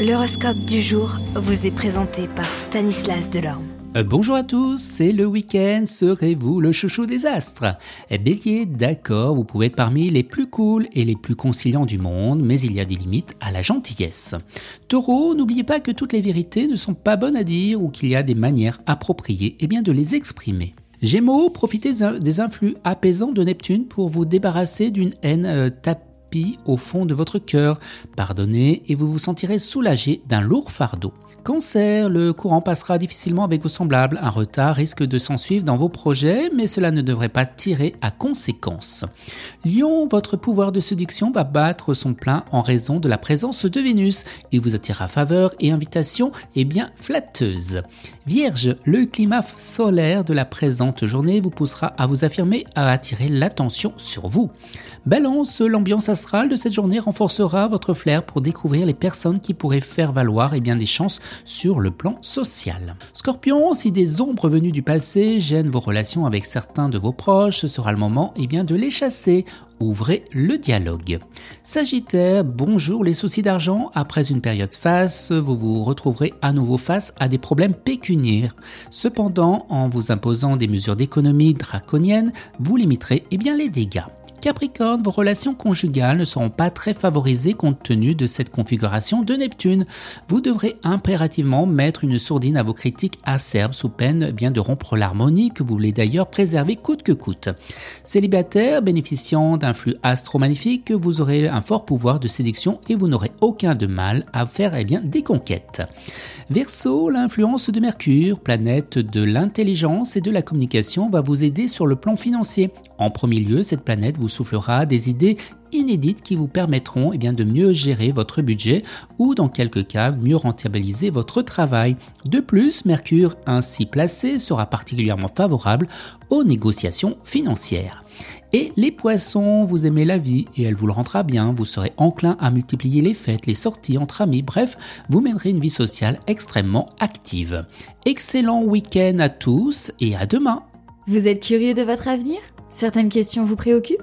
L'horoscope du jour vous est présenté par Stanislas Delorme. Euh, bonjour à tous, c'est le week-end, serez-vous le chouchou des astres? Eh, Bélier, d'accord, vous pouvez être parmi les plus cool et les plus conciliants du monde, mais il y a des limites à la gentillesse. Taureau, n'oubliez pas que toutes les vérités ne sont pas bonnes à dire ou qu'il y a des manières appropriées et bien de les exprimer. Gémeaux, profitez des influx apaisants de Neptune pour vous débarrasser d'une haine euh, tapée au fond de votre cœur. Pardonnez et vous vous sentirez soulagé d'un lourd fardeau. Cancer, le courant passera difficilement avec vos semblables. Un retard risque de s'en suivre dans vos projets, mais cela ne devrait pas tirer à conséquence. Lion, votre pouvoir de séduction va battre son plein en raison de la présence de Vénus. Il vous attirera faveur et invitation et bien flatteuse. Vierge, le climat solaire de la présente journée vous poussera à vous affirmer, à attirer l'attention sur vous. Balance, l'ambiance de cette journée renforcera votre flair pour découvrir les personnes qui pourraient faire valoir eh des chances sur le plan social. Scorpion, si des ombres venues du passé gênent vos relations avec certains de vos proches, ce sera le moment eh de les chasser. Ouvrez le dialogue. Sagittaire, bonjour les soucis d'argent. Après une période face, vous vous retrouverez à nouveau face à des problèmes pécuniaires. Cependant, en vous imposant des mesures d'économie draconiennes, vous limiterez eh bien, les dégâts. Capricorne, vos relations conjugales ne seront pas très favorisées compte tenu de cette configuration de Neptune. Vous devrez impérativement mettre une sourdine à vos critiques acerbes sous peine bien de rompre l'harmonie que vous voulez d'ailleurs préserver coûte que coûte. Célibataire, bénéficiant d'un flux astro magnifique, vous aurez un fort pouvoir de séduction et vous n'aurez aucun de mal à faire eh bien, des conquêtes. Verseau, l'influence de Mercure, planète de l'intelligence et de la communication, va vous aider sur le plan financier. En premier lieu, cette planète vous soufflera des idées inédites qui vous permettront eh bien, de mieux gérer votre budget ou dans quelques cas mieux rentabiliser votre travail. De plus, Mercure ainsi placé sera particulièrement favorable aux négociations financières. Et les poissons, vous aimez la vie et elle vous le rendra bien, vous serez enclin à multiplier les fêtes, les sorties entre amis, bref, vous mènerez une vie sociale extrêmement active. Excellent week-end à tous et à demain Vous êtes curieux de votre avenir? Certaines questions vous préoccupent?